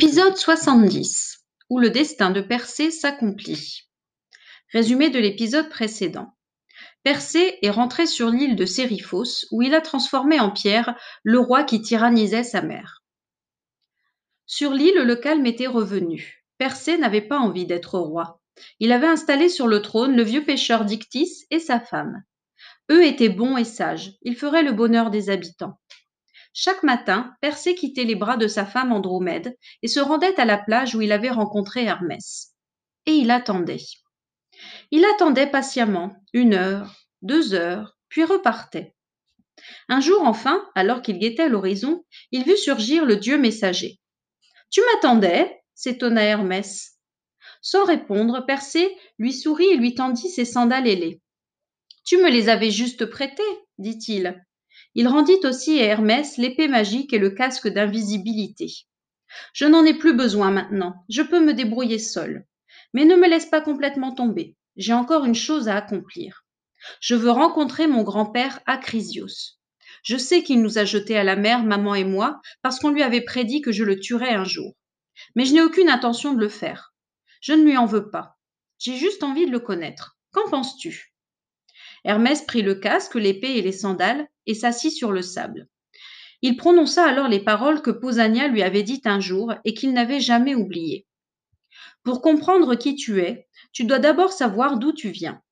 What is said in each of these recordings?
Épisode 70 où le destin de Persée s'accomplit. Résumé de l'épisode précédent. Persée est rentré sur l'île de Sériphos où il a transformé en pierre le roi qui tyrannisait sa mère. Sur l'île, le calme était revenu. Persée n'avait pas envie d'être roi. Il avait installé sur le trône le vieux pêcheur Dictys et sa femme. Eux étaient bons et sages, ils feraient le bonheur des habitants. Chaque matin, Persée quittait les bras de sa femme Andromède et se rendait à la plage où il avait rencontré Hermès. Et il attendait. Il attendait patiemment, une heure, deux heures, puis repartait. Un jour enfin, alors qu'il guettait l'horizon, il vit surgir le dieu messager. Tu m'attendais s'étonna Hermès. Sans répondre, Persée lui sourit et lui tendit ses sandales ailées. Tu me les avais juste prêtées, dit-il. Il rendit aussi à Hermès l'épée magique et le casque d'invisibilité. Je n'en ai plus besoin maintenant, je peux me débrouiller seul. Mais ne me laisse pas complètement tomber, j'ai encore une chose à accomplir. Je veux rencontrer mon grand-père Acrisios. Je sais qu'il nous a jetés à la mer, maman et moi, parce qu'on lui avait prédit que je le tuerais un jour. Mais je n'ai aucune intention de le faire. Je ne lui en veux pas. J'ai juste envie de le connaître. Qu'en penses-tu? Hermès prit le casque, l'épée et les sandales et s'assit sur le sable. Il prononça alors les paroles que Pausania lui avait dites un jour et qu'il n'avait jamais oubliées. Pour comprendre qui tu es, tu dois d'abord savoir d'où tu viens.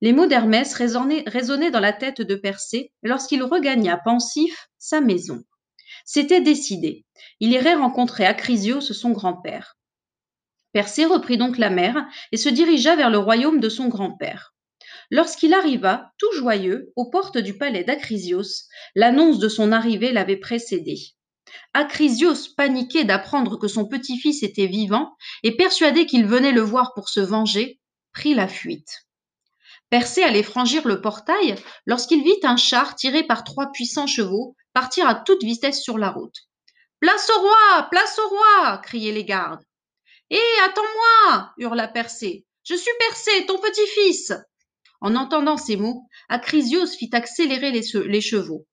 Les mots d'Hermès résonnaient dans la tête de Persée lorsqu'il regagna pensif sa maison. C'était décidé. Il irait rencontrer Acrisios, son grand-père. Persée reprit donc la mer et se dirigea vers le royaume de son grand-père. Lorsqu'il arriva, tout joyeux, aux portes du palais d'Acrisios, l'annonce de son arrivée l'avait précédé. Acrisios, paniqué d'apprendre que son petit-fils était vivant et persuadé qu'il venait le voir pour se venger, prit la fuite. Persée allait franchir le portail lorsqu'il vit un char tiré par trois puissants chevaux partir à toute vitesse sur la route. Place au roi Place au roi criaient les gardes. Hé, attends-moi hurla Persée. Je suis Persée, ton petit-fils en entendant ces mots, Acrisios fit accélérer les, chevaux.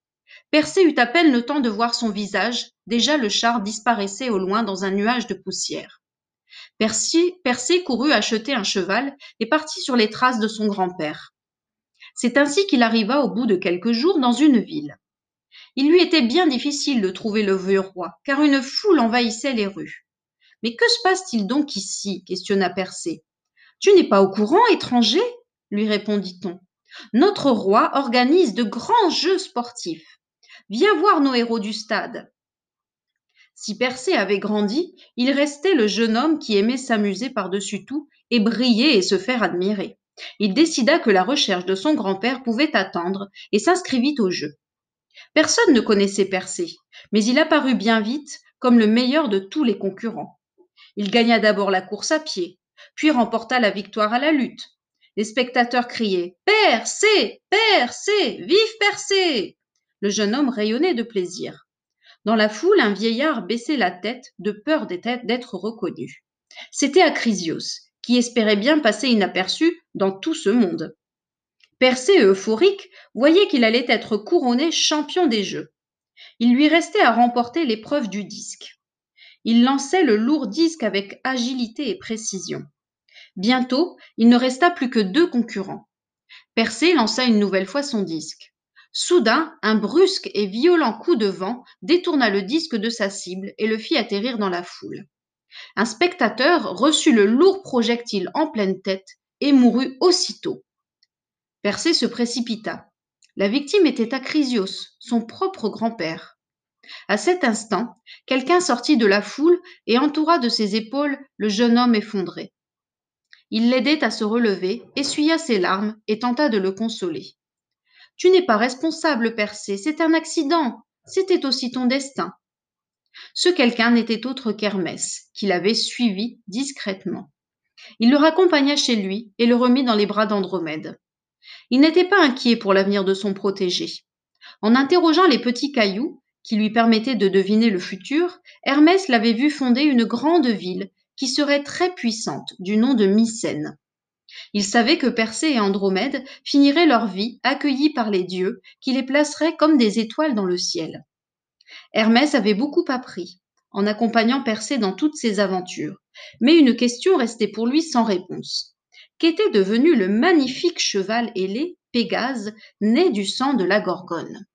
Persée eut à peine le temps de voir son visage, déjà le char disparaissait au loin dans un nuage de poussière. Persée, courut acheter un cheval et partit sur les traces de son grand-père. C'est ainsi qu'il arriva au bout de quelques jours dans une ville. Il lui était bien difficile de trouver le vieux roi, car une foule envahissait les rues. Mais que se passe-t-il donc ici? questionna Persée. Tu n'es pas au courant, étranger? Lui répondit-on. Notre roi organise de grands jeux sportifs. Viens voir nos héros du stade. Si Persée avait grandi, il restait le jeune homme qui aimait s'amuser par-dessus tout et briller et se faire admirer. Il décida que la recherche de son grand-père pouvait attendre et s'inscrivit au jeu. Personne ne connaissait Persée, mais il apparut bien vite comme le meilleur de tous les concurrents. Il gagna d'abord la course à pied, puis remporta la victoire à la lutte, les spectateurs criaient Percé Percé Vive Percé Le jeune homme rayonnait de plaisir. Dans la foule, un vieillard baissait la tête de peur d'être reconnu. C'était Acrisios, qui espérait bien passer inaperçu dans tout ce monde. Persée, euphorique, voyait qu'il allait être couronné champion des Jeux. Il lui restait à remporter l'épreuve du disque. Il lançait le lourd disque avec agilité et précision. Bientôt, il ne resta plus que deux concurrents. Persée lança une nouvelle fois son disque. Soudain, un brusque et violent coup de vent détourna le disque de sa cible et le fit atterrir dans la foule. Un spectateur reçut le lourd projectile en pleine tête et mourut aussitôt. Persée se précipita. La victime était Acrisios, son propre grand-père. À cet instant, quelqu'un sortit de la foule et entoura de ses épaules le jeune homme effondré. Il l'aidait à se relever, essuya ses larmes et tenta de le consoler. Tu n'es pas responsable, Persée, c'est un accident. C'était aussi ton destin. Ce quelqu'un n'était autre qu'Hermès, qui l'avait suivi discrètement. Il le raccompagna chez lui et le remit dans les bras d'Andromède. Il n'était pas inquiet pour l'avenir de son protégé. En interrogeant les petits cailloux, qui lui permettaient de deviner le futur, Hermès l'avait vu fonder une grande ville qui serait très puissante, du nom de Mycène. Il savait que Persée et Andromède finiraient leur vie accueillis par les dieux, qui les placeraient comme des étoiles dans le ciel. Hermès avait beaucoup appris. en accompagnant Persée dans toutes ses aventures. Mais une question restait pour lui sans réponse. Qu'était devenu le magnifique cheval ailé, Pégase, né du sang de la Gorgone?